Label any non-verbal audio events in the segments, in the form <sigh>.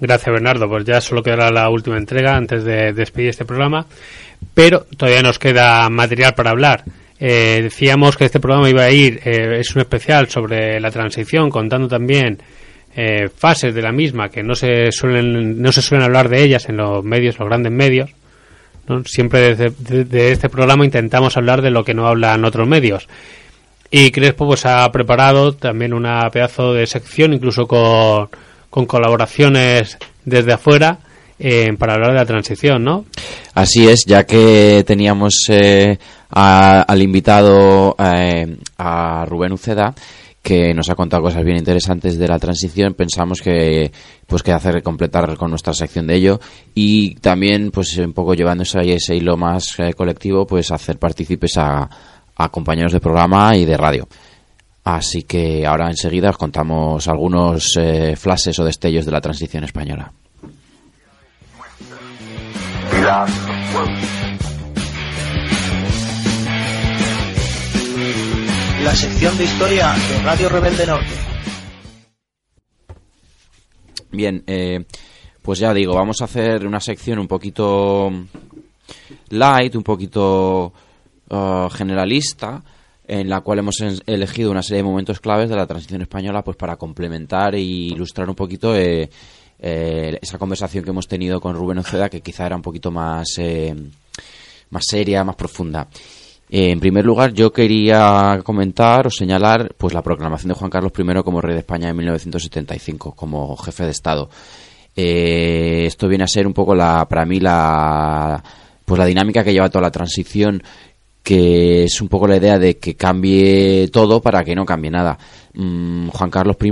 Gracias, Bernardo. Pues ya solo quedará la última entrega antes de despedir este programa, pero todavía nos queda material para hablar. Eh, decíamos que este programa iba a ir, eh, es un especial sobre la transición, contando también eh, fases de la misma que no se suelen no se suelen hablar de ellas en los medios, los grandes medios. Siempre desde de este programa intentamos hablar de lo que no hablan otros medios. Y Crespo pues ha preparado también una pedazo de sección, incluso con, con colaboraciones desde afuera, eh, para hablar de la transición, ¿no? Así es, ya que teníamos eh, al invitado eh, a Rubén Uceda, que nos ha contado cosas bien interesantes de la transición, pensamos que pues que hacer completar con nuestra sección de ello y también pues un poco llevándose ahí ese hilo más eh, colectivo, pues hacer partícipes a, compañeros de programa y de radio. Así que ahora enseguida os contamos algunos eh, flashes o destellos de la transición española la sección de historia de Radio Rebelde Norte. Bien, eh, pues ya digo, vamos a hacer una sección un poquito light, un poquito uh, generalista, en la cual hemos elegido una serie de momentos claves de la transición española pues para complementar e ilustrar un poquito eh, eh, esa conversación que hemos tenido con Rubén Oceda, que quizá era un poquito más, más seria, más profunda. Eh, en primer lugar, yo quería comentar o señalar pues la proclamación de Juan Carlos I como rey de España en 1975, como jefe de Estado. Eh, esto viene a ser un poco la, para mí la, pues la dinámica que lleva toda la transición, que es un poco la idea de que cambie todo para que no cambie nada. Mm, Juan Carlos I,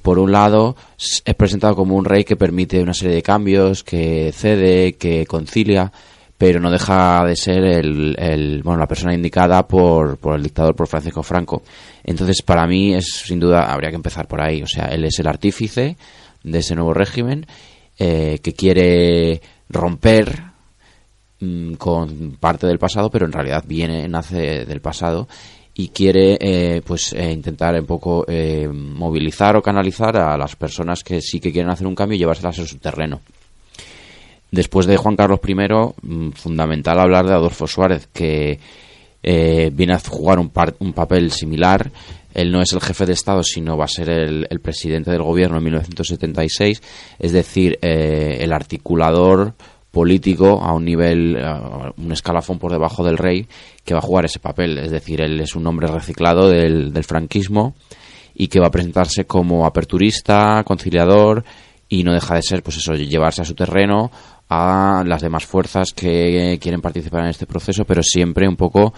por un lado, es presentado como un rey que permite una serie de cambios, que cede, que concilia pero no deja de ser el, bueno, la persona indicada por, por, el dictador, por Francisco Franco. Entonces, para mí, es sin duda, habría que empezar por ahí. O sea, él es el artífice de ese nuevo régimen eh, que quiere romper mm, con parte del pasado, pero en realidad viene, nace del pasado y quiere eh, pues eh, intentar un poco movilizar o canalizar a las personas que sí que quieren hacer un cambio y llevárselas a su terreno. Después de Juan Carlos I, mm, fundamental hablar de Adolfo Suárez, que eh, viene a jugar un, un, papel similar. Él no es el jefe de Estado, sino va a ser el, presidente del gobierno en 1976, es decir, eh, el articulador político a un nivel, un escalafón por debajo del rey, que va a jugar ese papel. Es decir, él es un hombre reciclado del, franquismo y que va a presentarse como aperturista, conciliador y no deja de ser, pues eso, llevarse a su terreno a las demás fuerzas que quieren participar en este proceso, pero siempre un poco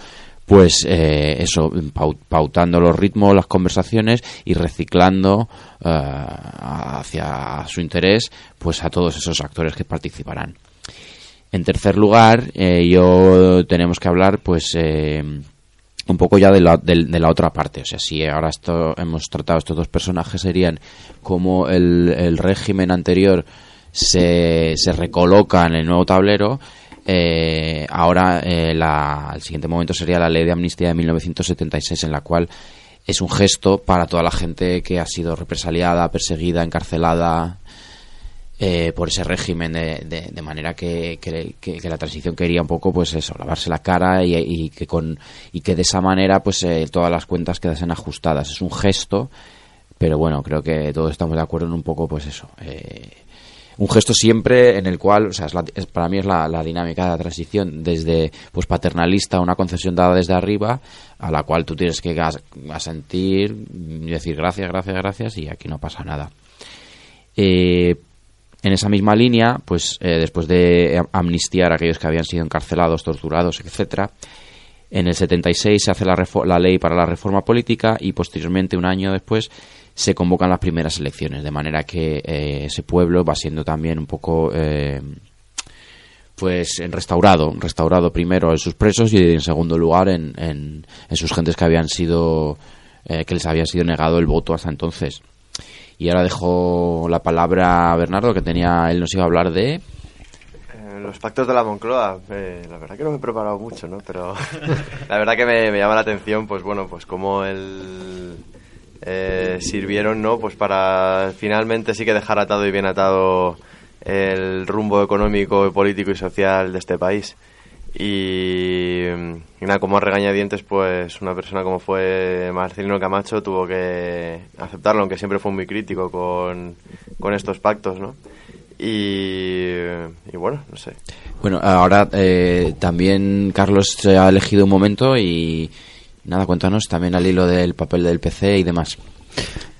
pues eh, eso, pautando los ritmos, las conversaciones y reciclando eh, hacia su interés pues a todos esos actores que participarán. En tercer lugar, eh, yo tenemos que hablar pues un poco ya de la, de, la, otra parte. O sea, si ahora esto, hemos tratado estos dos personajes serían como el, el régimen anterior se, se recoloca en el nuevo tablero. Eh, ahora eh, el siguiente momento sería la ley de amnistía de 1976 en la cual es un gesto para toda la gente que ha sido represaliada, perseguida, encarcelada eh, por ese régimen de, de, manera que, la transición quería un poco pues eso lavarse la cara y, que con y que de esa manera pues todas las cuentas quedasen ajustadas es un gesto pero bueno creo que todos estamos de acuerdo en un poco pues eso eh, un gesto siempre en el cual, o sea, es para mí es la, dinámica de la transición desde pues paternalista, una concesión dada desde arriba, a la cual tú tienes que asentir decir gracias, gracias, gracias y aquí no pasa nada. Eh, en esa misma línea, pues eh, después de amnistiar a aquellos que habían sido encarcelados, torturados, etcétera, en el 76 se hace la, la ley para la reforma política y posteriormente, un año después, se convocan las primeras elecciones, de manera que eh, ese pueblo va siendo también un poco eh, pues restaurado, restaurado primero en sus presos y en segundo lugar en, en, sus gentes que habían sido eh, que les había sido negado el voto hasta entonces. Y ahora dejo la palabra a Bernardo que tenía él nos iba a hablar de los pactos de la Moncloa, la verdad que no me he preparado mucho, ¿no? Pero <laughs> la verdad que me, llama la atención, pues bueno, pues como el, eh, sirvieron, ¿no? Pues para finalmente sí que dejar atado y bien atado el rumbo económico, político y social de este país. Y, nada, como regañadientes, pues una persona como fue Marcelino Camacho tuvo que aceptarlo, aunque siempre fue muy crítico con, con estos pactos, ¿no? Y, bueno, no sé. Bueno, ahora eh, también Carlos se ha elegido un momento y nada, cuéntanos también al hilo del papel del PC y demás.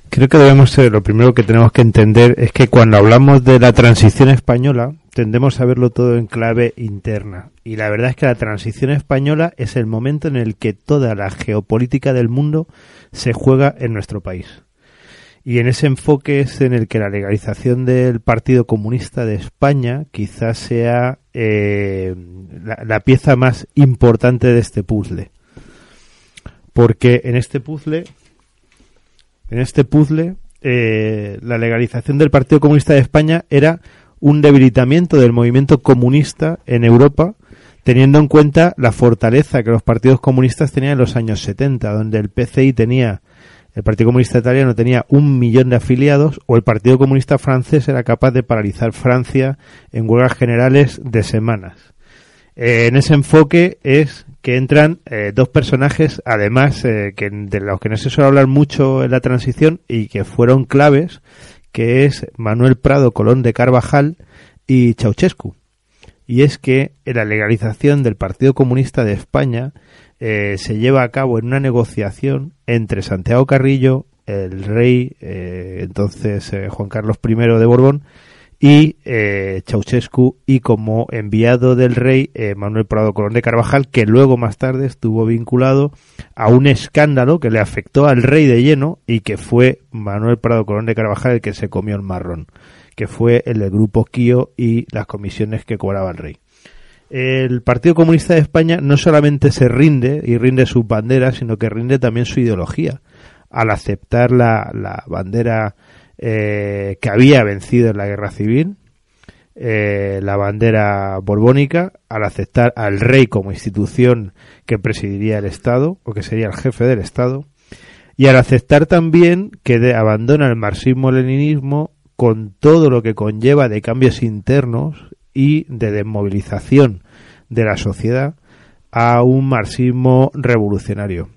Creo que debemos ser, lo primero que tenemos que entender es que cuando hablamos de la transición española, tendemos a verlo todo en clave interna. Y la verdad es que la transición española es el momento en el que toda la geopolítica del mundo se juega en nuestro país. Y en ese enfoque es en el que la legalización del Partido Comunista de España quizás sea eh, la, pieza más importante de este puzzle. Porque en este puzzle, en este puzzle, eh, la legalización del Partido Comunista de España era un debilitamiento del movimiento comunista en Europa, teniendo en cuenta la fortaleza que los partidos comunistas tenían en los años 70, donde el PCI tenía el Partido Comunista Italiano tenía un millón de afiliados o el Partido Comunista Francés era capaz de paralizar Francia en huelgas generales de semanas. Eh, en ese enfoque es que entran eh, dos personajes, además, eh, que de los que no se suele hablar mucho en la transición y que fueron claves, que es Manuel Prado Colón de Carvajal y Ceausescu. Y es que la legalización del Partido Comunista de España eh, se lleva a cabo en una negociación entre Santiago Carrillo, el rey, eh, entonces eh, Juan Carlos I de Borbón, y Ceausescu, y como enviado del rey Manuel Prado Colón de Carvajal, que luego más tarde estuvo vinculado a un escándalo que le afectó al rey de lleno y que fue Manuel Prado Colón de Carvajal el que se comió el marrón, que fue el del grupo Kio y las comisiones que cobraba el rey el Partido Comunista de España no solamente se rinde y rinde sus banderas, sino que rinde también su ideología. Al aceptar la, bandera eh, que había vencido en la guerra civil, eh, la bandera borbónica, al aceptar al rey como institución que presidiría el Estado, o que sería el jefe del Estado, y al aceptar también que abandona el marxismo-leninismo con todo lo que conlleva de cambios internos y de desmovilización de la sociedad a un marxismo revolucionario.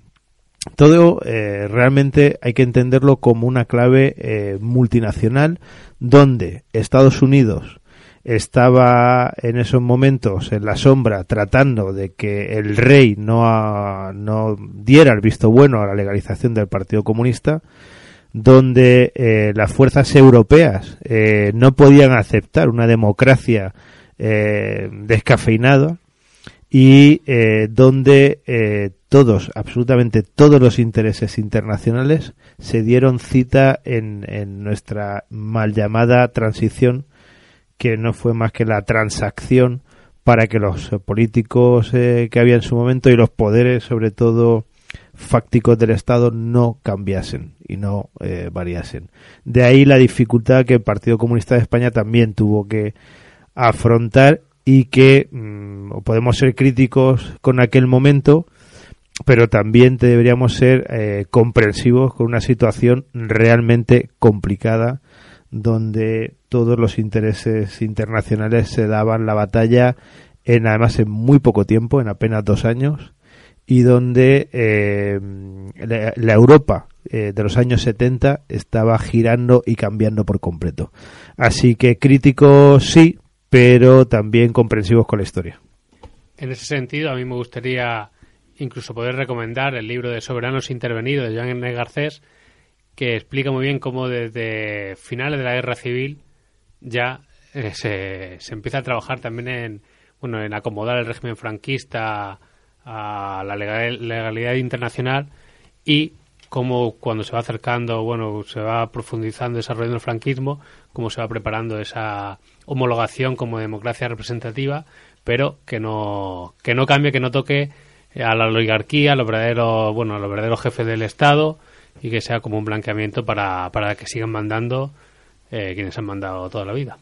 Todo eh, realmente hay que entenderlo como una clave eh, multinacional donde Estados Unidos estaba en esos momentos en la sombra tratando de que el rey no, no diera el visto bueno a la legalización del Partido Comunista, donde eh, las fuerzas europeas no podían aceptar una democracia descafeinada y eh, donde eh, todos, absolutamente todos los intereses internacionales se dieron cita en, en, nuestra mal llamada transición, que no fue más que la transacción para que los políticos eh, que había en su momento y los poderes, sobre todo fácticos del Estado, no cambiasen y no variasen. De ahí la dificultad que el Partido Comunista de España también tuvo que afrontar y que mm, podemos ser críticos con aquel momento, pero también deberíamos ser eh, comprensivos con una situación realmente complicada donde todos los intereses internacionales se daban la batalla en además en muy poco tiempo, en apenas dos años, y donde eh, la, Europa eh, de los años 70 estaba girando y cambiando por completo. Así que críticos sí, pero también comprensivos con la historia. En ese sentido, a mí me gustaría incluso poder recomendar el libro de Soberanos Intervenidos de Joan. Garcés, que explica muy bien cómo desde finales de la guerra civil ya eh, se, se, empieza a trabajar también en, bueno, en acomodar el régimen franquista a la legalidad internacional y cómo cuando se va acercando, bueno, se va profundizando, desarrollando el franquismo, cómo se va preparando esa homologación como democracia representativa, pero que no, que no cambie, que no toque a la oligarquía, a los verdaderos, bueno, a los verdaderos jefes del Estado y que sea como un blanqueamiento para, para que sigan mandando eh, quienes han mandado toda la vida.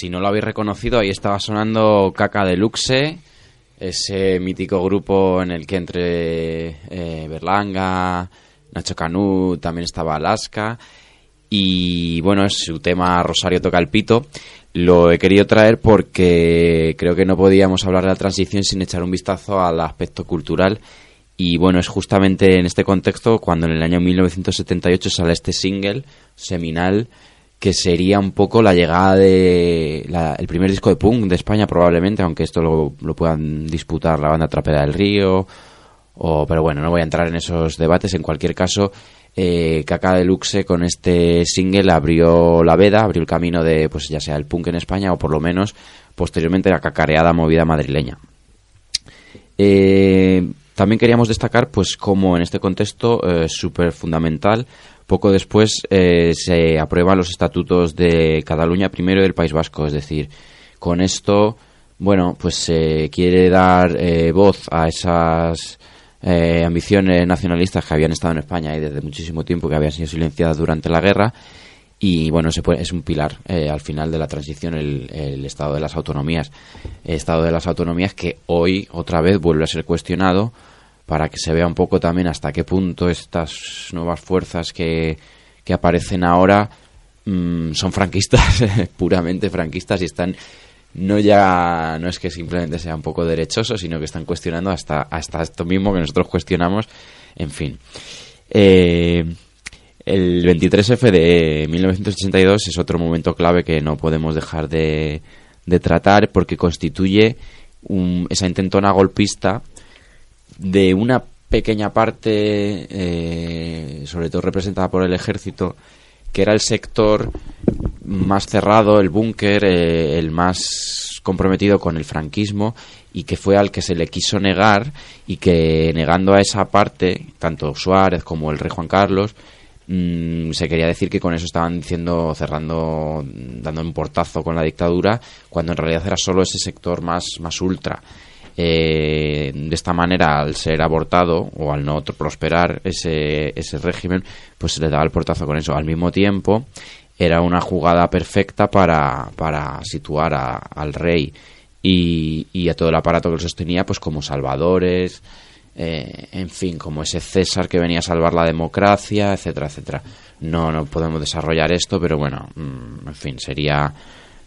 Si no lo habéis reconocido, ahí estaba sonando Caca Deluxe, ese mítico grupo en el que entre eh, Berlanga, Nacho Canut, también estaba Alaska. Y bueno, es su tema Rosario toca el pito. Lo he querido traer porque creo que no podíamos hablar de la transición sin echar un vistazo al aspecto cultural. Y bueno, es justamente en este contexto cuando en el año 1978 sale este single seminal que sería un poco la llegada de la- el primer disco de punk de España probablemente, aunque esto lo, lo puedan disputar la banda Trapera del Río, o, pero bueno, no voy a entrar en esos debates. En cualquier caso, eh, Caca Deluxe con este single abrió la veda, abrió el camino de, pues ya sea el punk en España o por lo menos posteriormente la cacareada movida madrileña. Eh, también queríamos destacar, pues, como en este contexto eh, súper fundamental, poco después eh, se aprueban los estatutos de Cataluña primero y del País Vasco. Es decir, con esto, bueno, pues se quiere dar eh, voz a esas eh, ambiciones nacionalistas que habían estado en España y desde muchísimo tiempo, que habían sido silenciadas durante la guerra. Y bueno, se puede- es un pilar eh, al final de la transición el, estado de las autonomías. Estado de las autonomías que hoy otra vez vuelve a ser cuestionado para que se vea un poco también hasta qué punto estas nuevas fuerzas que, que aparecen ahora mm, son franquistas, <laughs> puramente franquistas y están no ya no es que simplemente sea un poco derechosos, sino que están cuestionando hasta hasta esto mismo que nosotros cuestionamos, en fin. Eh, el 23F de 1982 es otro momento clave que no podemos dejar de, de tratar porque constituye un- esa intentona golpista de una pequeña parte, eh, sobre todo representada por el ejército, que era el sector más cerrado, el búnker, eh, el más comprometido con el franquismo y que fue al que se le quiso negar y que negando a esa parte, tanto Suárez como el rey Juan Carlos, mm, se quería decir que con eso estaban diciendo, cerrando, dando un portazo con la dictadura, cuando en realidad era solo ese sector más, más ultra. Eh, de esta manera, al ser abortado o al no prosperar ese, ese régimen, pues se le daba el portazo con eso. Al mismo tiempo, era una jugada perfecta para, para situar a- al rey y, y a todo el aparato que lo sostenía, pues como salvadores, eh, en fin, como ese César que venía a salvar la democracia, etcétera, etcétera. No, no podemos desarrollar esto, pero bueno, mm, en fin, sería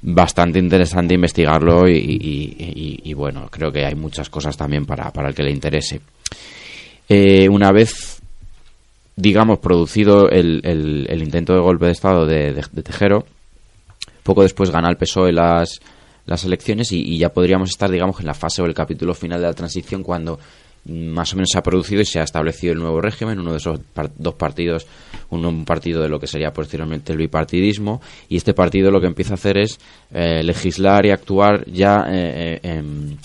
bastante interesante investigarlo y, bueno, creo que hay muchas cosas también para, para el que le interese. Eh, una vez, digamos, producido el, el- intento de golpe de Estado de, de- Tejero, poco después gana el PSOE las, las elecciones y, ya podríamos estar, digamos, en la fase o el capítulo final de la transición cuando más o menos se ha producido y se ha establecido el nuevo régimen, uno de esos par- dos partidos, uno un partido de lo que sería posteriormente el bipartidismo, y este partido lo que empieza a hacer es eh, legislar y actuar ya eh, eh,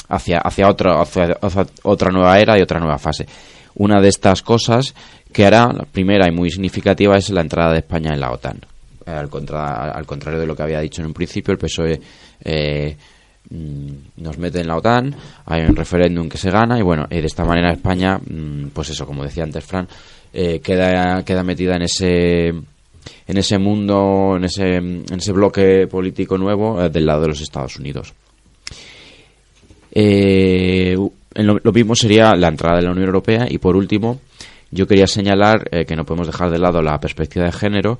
hacia, hacia, otra, hacia, otra nueva era y otra nueva fase. Una de estas cosas que hará, la primera y muy significativa, es la entrada de España en la OTAN. Al, contra- al contrario de lo que había dicho en un principio, el PSOE nos mete en la OTAN, hay un referéndum que se gana y bueno, y de esta manera España, mm, pues eso, como decía antes Fran, eh, queda, queda metida en ese en ese mundo, en ese, en ese bloque político nuevo eh, del lado de los Estados Unidos. Eh, lo, lo mismo sería la entrada de la Unión Europea y por último yo quería señalar eh, que no podemos dejar de lado la perspectiva de género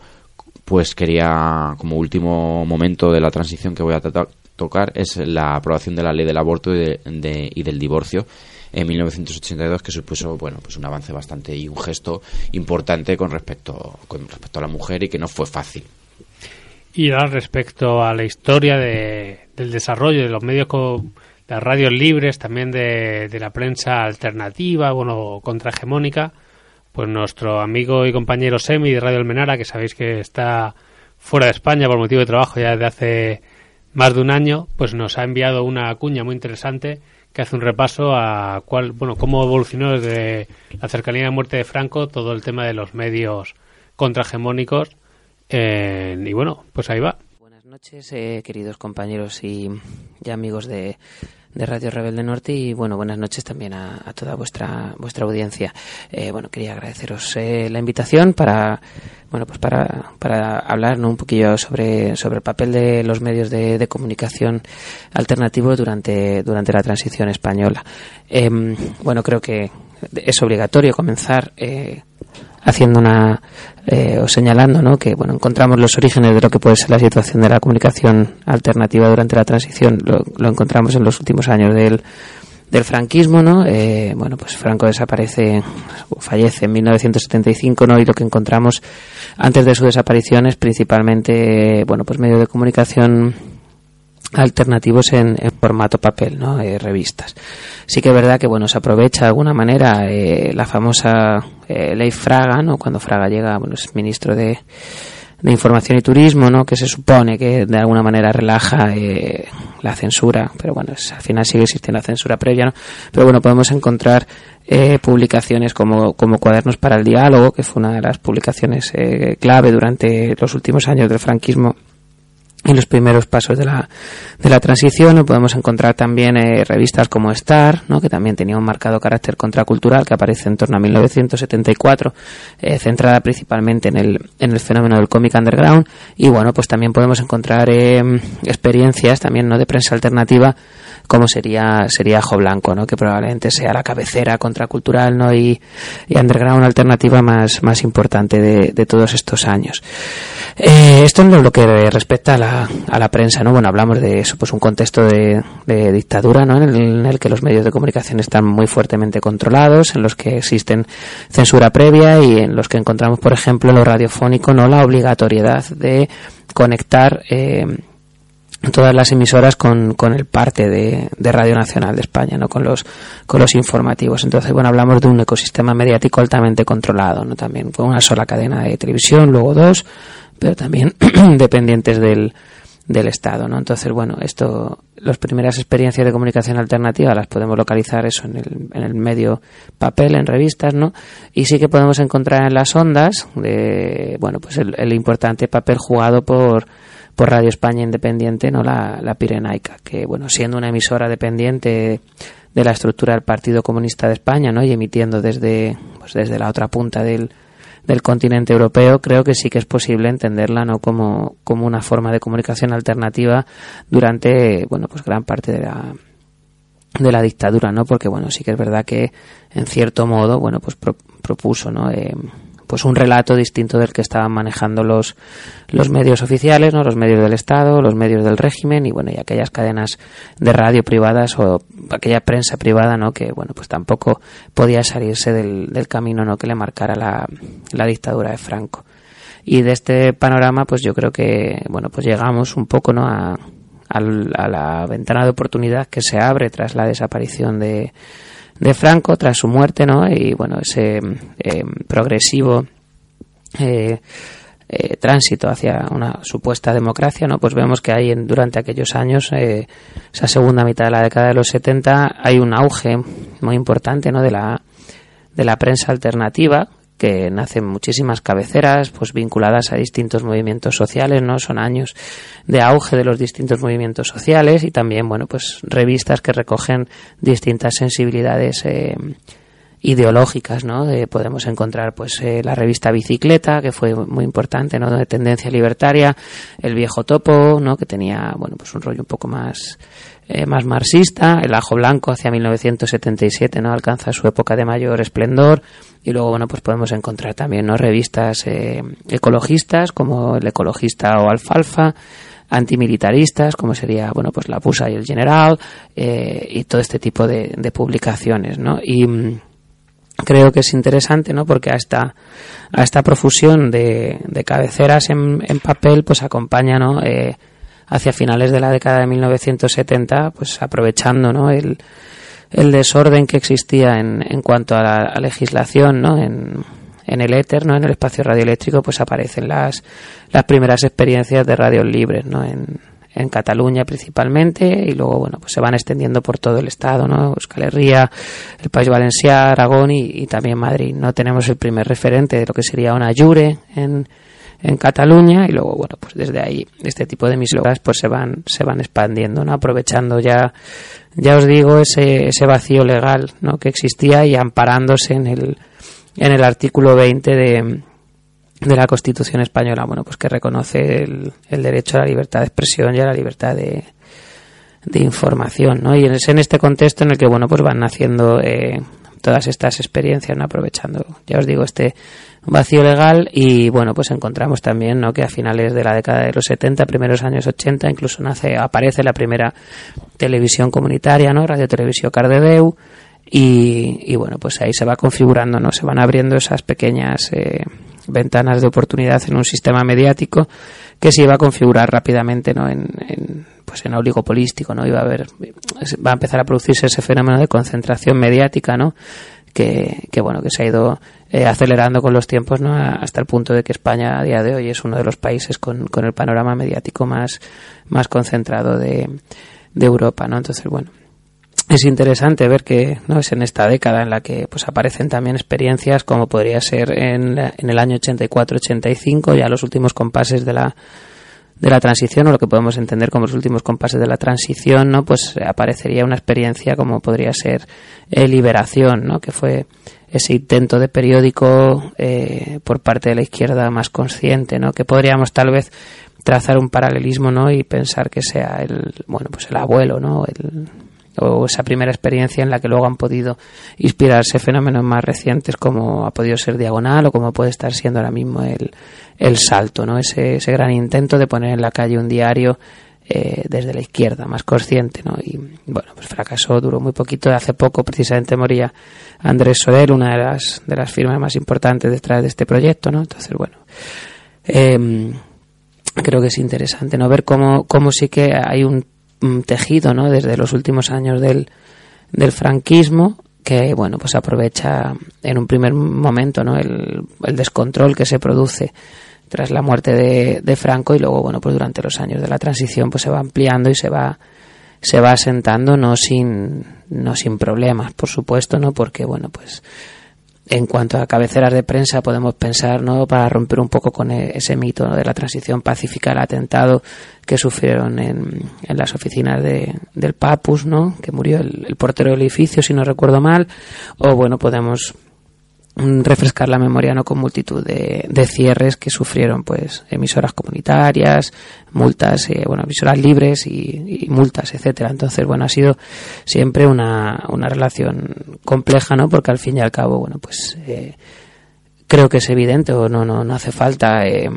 pues quería como último momento de la transición que voy a trata- tocar es la aprobación de la ley del aborto y, de- y del divorcio en 1982 que supuso bueno pues un avance bastante y un gesto importante con respecto con respecto a la mujer y que no fue fácil. Y ahora respecto a la historia de- del desarrollo de los medios co- de las radios libres, también de, de la prensa alternativa, bueno, contrahegemónica, pues nuestro amigo y compañero Semi de Radio Almenara, que sabéis que está fuera de España por motivo de trabajo ya desde hace más de un año, pues nos ha enviado una cuña muy interesante que hace un repaso a cuál, bueno, cómo evolucionó desde la cercanía de la muerte de Franco todo el tema de los medios contrahegemónicos. eh, y bueno, pues ahí va. Buenas noches, eh, queridos compañeros y, y amigos de, de Radio Rebelde Norte y bueno, buenas noches también a, a toda vuestra vuestra audiencia. Eh, bueno, quería agradeceros eh, la invitación para bueno, pues para, para hablar ¿no? un poquillo sobre, sobre el papel de los medios de, de comunicación alternativos durante, durante la transición española. Em, bueno, creo que es obligatorio comenzar eh, haciendo una eh, o señalando ¿no? que bueno encontramos los orígenes de lo que puede ser la situación de la comunicación alternativa durante la transición. Lo, lo encontramos en los últimos años del, del franquismo no Eh, bueno pues Franco desaparece fallece en 1975 no y lo que encontramos antes de su desaparición es principalmente bueno pues medios de comunicación alternativos en, en formato papel, ¿no? Eh, revistas. Sí que es verdad que bueno se aprovecha de alguna manera eh, la famosa eh, ley Fraga, ¿no? Cuando Fraga llega, bueno es ministro de, de Información y Turismo, ¿no? Que se supone que de alguna manera relaja eh, la censura, pero bueno al final sigue existiendo la censura previa, ¿no? Pero bueno podemos encontrar eh, publicaciones como, como Cuadernos para el Diálogo, que fue una de las publicaciones clave durante los últimos años del franquismo en los primeros pasos de la, de la transición. Podemos encontrar también eh, revistas como Star, ¿no? que también tenía un marcado carácter contracultural, que aparece en torno a 1974, eh, centrada principalmente en el, en el fenómeno del cómic underground. Y bueno, pues también podemos encontrar eh, experiencias también no de prensa alternativa como sería sería Ajo Blanco, ¿no? que probablemente sea la cabecera contracultural ¿no? y, y underground alternativa más, más importante de, de todos estos años. Eh, esto es lo que respecta a la, a la prensa, ¿no? Bueno, hablamos de eso, pues un contexto de, de dictadura, ¿no? En el, en el que los medios de comunicación están muy fuertemente controlados, en los que existen censura previa y en los que encontramos, por ejemplo, lo radiofónico, ¿no? La obligatoriedad de conectar eh, todas las emisoras con, con el parte de, de Radio Nacional de España, ¿no? con los con los informativos. Entonces, bueno, hablamos de un ecosistema mediático altamente controlado, ¿no? También con una sola cadena de televisión, luego dos, pero también <clears throat> dependientes del, del Estado, ¿no? Entonces, bueno, esto, las primeras experiencias de comunicación alternativa las podemos localizar eso en el, en el medio papel, en revistas, ¿no? Y sí que podemos encontrar en las ondas, de, bueno, pues el, el importante papel jugado por por Radio España Independiente, no la, la Pirenaica, que bueno, siendo una emisora dependiente de la estructura del Partido Comunista de España, ¿no? y emitiendo desde pues desde la otra punta del, del continente europeo, creo que sí que es posible entenderla no como, como una forma de comunicación alternativa durante bueno pues gran parte de la de la dictadura, ¿no? Porque bueno, sí que es verdad que en cierto modo, bueno, pues pro- propuso, ¿no? Eh, pues un relato distinto del que estaban manejando los los medios oficiales, ¿no? Los medios del Estado, los medios del régimen y bueno, y aquellas cadenas de radio privadas o aquella prensa privada, ¿no? Que bueno, pues tampoco podía salirse del, del camino, ¿no? Que le marcara la, la dictadura de Franco. Y de este panorama, pues yo creo que, bueno, pues llegamos un poco, ¿no? A, a la ventana de oportunidad que se abre tras la desaparición de, de Franco, tras su muerte, ¿no? Y bueno, ese eh, progresivo eh, eh, tránsito hacia una supuesta democracia, ¿no? Pues vemos que hay en, durante aquellos años, eh, esa segunda mitad de la década de los 70, hay un auge muy importante, ¿no? De la, de la prensa alternativa, que nacen muchísimas cabeceras pues vinculadas a distintos movimientos sociales no son años de auge de los distintos movimientos sociales y también bueno pues revistas que recogen distintas sensibilidades eh, ideológicas no De- podemos encontrar pues eh, la revista bicicleta que fue muy importante no de tendencia libertaria el viejo topo no que tenía bueno pues un rollo un poco más eh, más marxista. El ajo blanco hacia 1977 no alcanza su época de mayor esplendor. Y luego bueno pues podemos encontrar también no revistas eh, ecologistas como el ecologista o alfalfa antimilitaristas como sería bueno pues la Pusa y el General eh, y todo este tipo de, de publicaciones no y mm, creo que es interesante no porque a esta a esta profusión de, de cabeceras en, en papel pues acompaña no Eh, hacia finales de la década de 1970 pues aprovechando no el, desorden que existía en, en cuanto a la, legislación no en, en el éter no en el espacio radioeléctrico pues aparecen las las primeras experiencias de radios libres no en en Cataluña principalmente y luego, bueno, pues se van extendiendo por todo el estado, ¿no? Euskal Herria, el País Valenciano, Aragón y, y también Madrid. No tenemos el primer referente de lo que sería una Jure en, en Cataluña y luego bueno pues desde ahí este tipo de emisoras pues se van se van expandiendo no aprovechando ya ya os digo ese, ese vacío legal ¿no? que existía y amparándose en el en el artículo 20 de, de la Constitución española bueno pues que reconoce el, el derecho a la libertad de expresión y a la libertad de, de información ¿no? y es en este contexto en el que bueno pues van naciendo eh, todas estas experiencias ¿no? aprovechando ya os digo este vacío legal y bueno pues encontramos también ¿no? que a finales de la década de los 70 primeros años 80 incluso nace aparece la primera televisión comunitaria no radio televisión Cardedeu y, y bueno pues ahí se va configurando no se van abriendo esas pequeñas eh, ventanas de oportunidad en un sistema mediático que se iba a configurar rápidamente no en, en pues en oligopolístico no iba a haber va a empezar a producirse ese fenómeno de concentración mediática no que, que bueno que se ha ido eh, acelerando con los tiempos ¿no? hasta el punto de que España a día de hoy es uno de los países con, con el panorama mediático más, más concentrado de, de Europa ¿no? entonces bueno es interesante ver que no es en esta década en la que pues aparecen también experiencias como podría ser en, en el año 84-85 ya los últimos compases de la de la transición o lo que podemos entender como los últimos compases de la transición no pues aparecería una experiencia como podría ser eh, liberación no que fue ese intento de periódico eh, por parte de la izquierda más consciente no que podríamos tal vez trazar un paralelismo no y pensar que sea el bueno pues el abuelo no el o esa primera experiencia en la que luego han podido inspirarse fenómenos más recientes como ha podido ser Diagonal o como puede estar siendo ahora mismo el, el Salto, ¿no? Ese, ese gran intento de poner en la calle un diario eh, desde la izquierda, más consciente, ¿no? Y bueno, pues fracasó, duró muy poquito. Hace poco precisamente moría Andrés Soler, una de las, de las firmas más importantes detrás de este proyecto, ¿no? Entonces, bueno, eh, creo que es interesante no ver cómo, cómo sí que hay un, tejido no desde los últimos años del, del franquismo que bueno pues aprovecha en un primer momento no el, el descontrol que se produce tras la muerte de, de Franco y luego bueno pues durante los años de la transición pues se va ampliando y se va se va asentando no sin no sin problemas por supuesto no porque bueno pues en cuanto a cabeceras de prensa podemos pensar no para romper un poco con e- ese mito ¿no? de la transición pacífica el atentado que sufrieron en, en las oficinas de, del Papus no que murió el, el portero del edificio si no recuerdo mal. O bueno podemos refrescar la memoria no con multitud de, cierres que sufrieron pues emisoras comunitarias multas eh, bueno emisoras libres y, multas etcétera. Entonces bueno ha sido siempre una, una relación compleja no porque al fin y al cabo bueno pues eh, creo que es evidente o no no no hace falta eh,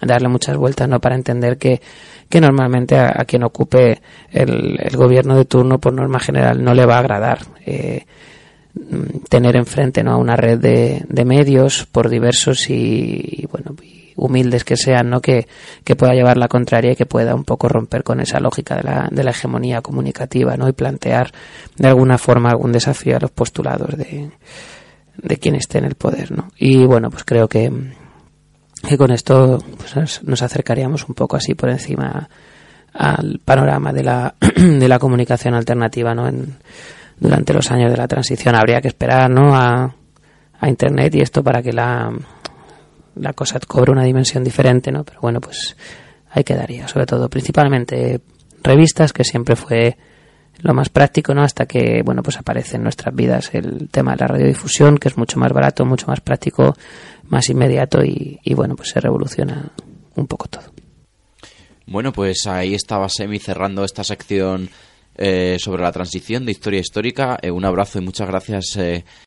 darle muchas vueltas no para entender que que normalmente a, a quien ocupe el, el gobierno de turno por norma general no le va a agradar eh, mm, tener enfrente ¿no? a una red de, medios por diversos y, bueno humildes que sean no que, que pueda llevar la contraria y que pueda un poco romper con esa lógica de la, de la hegemonía comunicativa no y plantear de alguna forma algún desafío a los postulados de, de quien esté en el poder no y bueno pues creo que que con esto pues, nos acercaríamos un poco así por encima al panorama de la, <clears throat> de la comunicación alternativa ¿no? en, durante los años de la transición. Habría que esperar ¿no? a, a Internet y esto para que la, la cosa cobre una dimensión diferente, ¿no? pero bueno, pues ahí quedaría, sobre todo, principalmente revistas, que siempre fue lo más práctico, ¿no? Hasta que, bueno, pues aparece en nuestras vidas el tema de la radiodifusión, que es mucho más barato, mucho más práctico, más inmediato y, y bueno, pues se revoluciona un poco todo. Bueno, pues ahí estaba Semi cerrando esta sección eh, sobre la transición de historia histórica. Eh, un abrazo y muchas gracias, eh,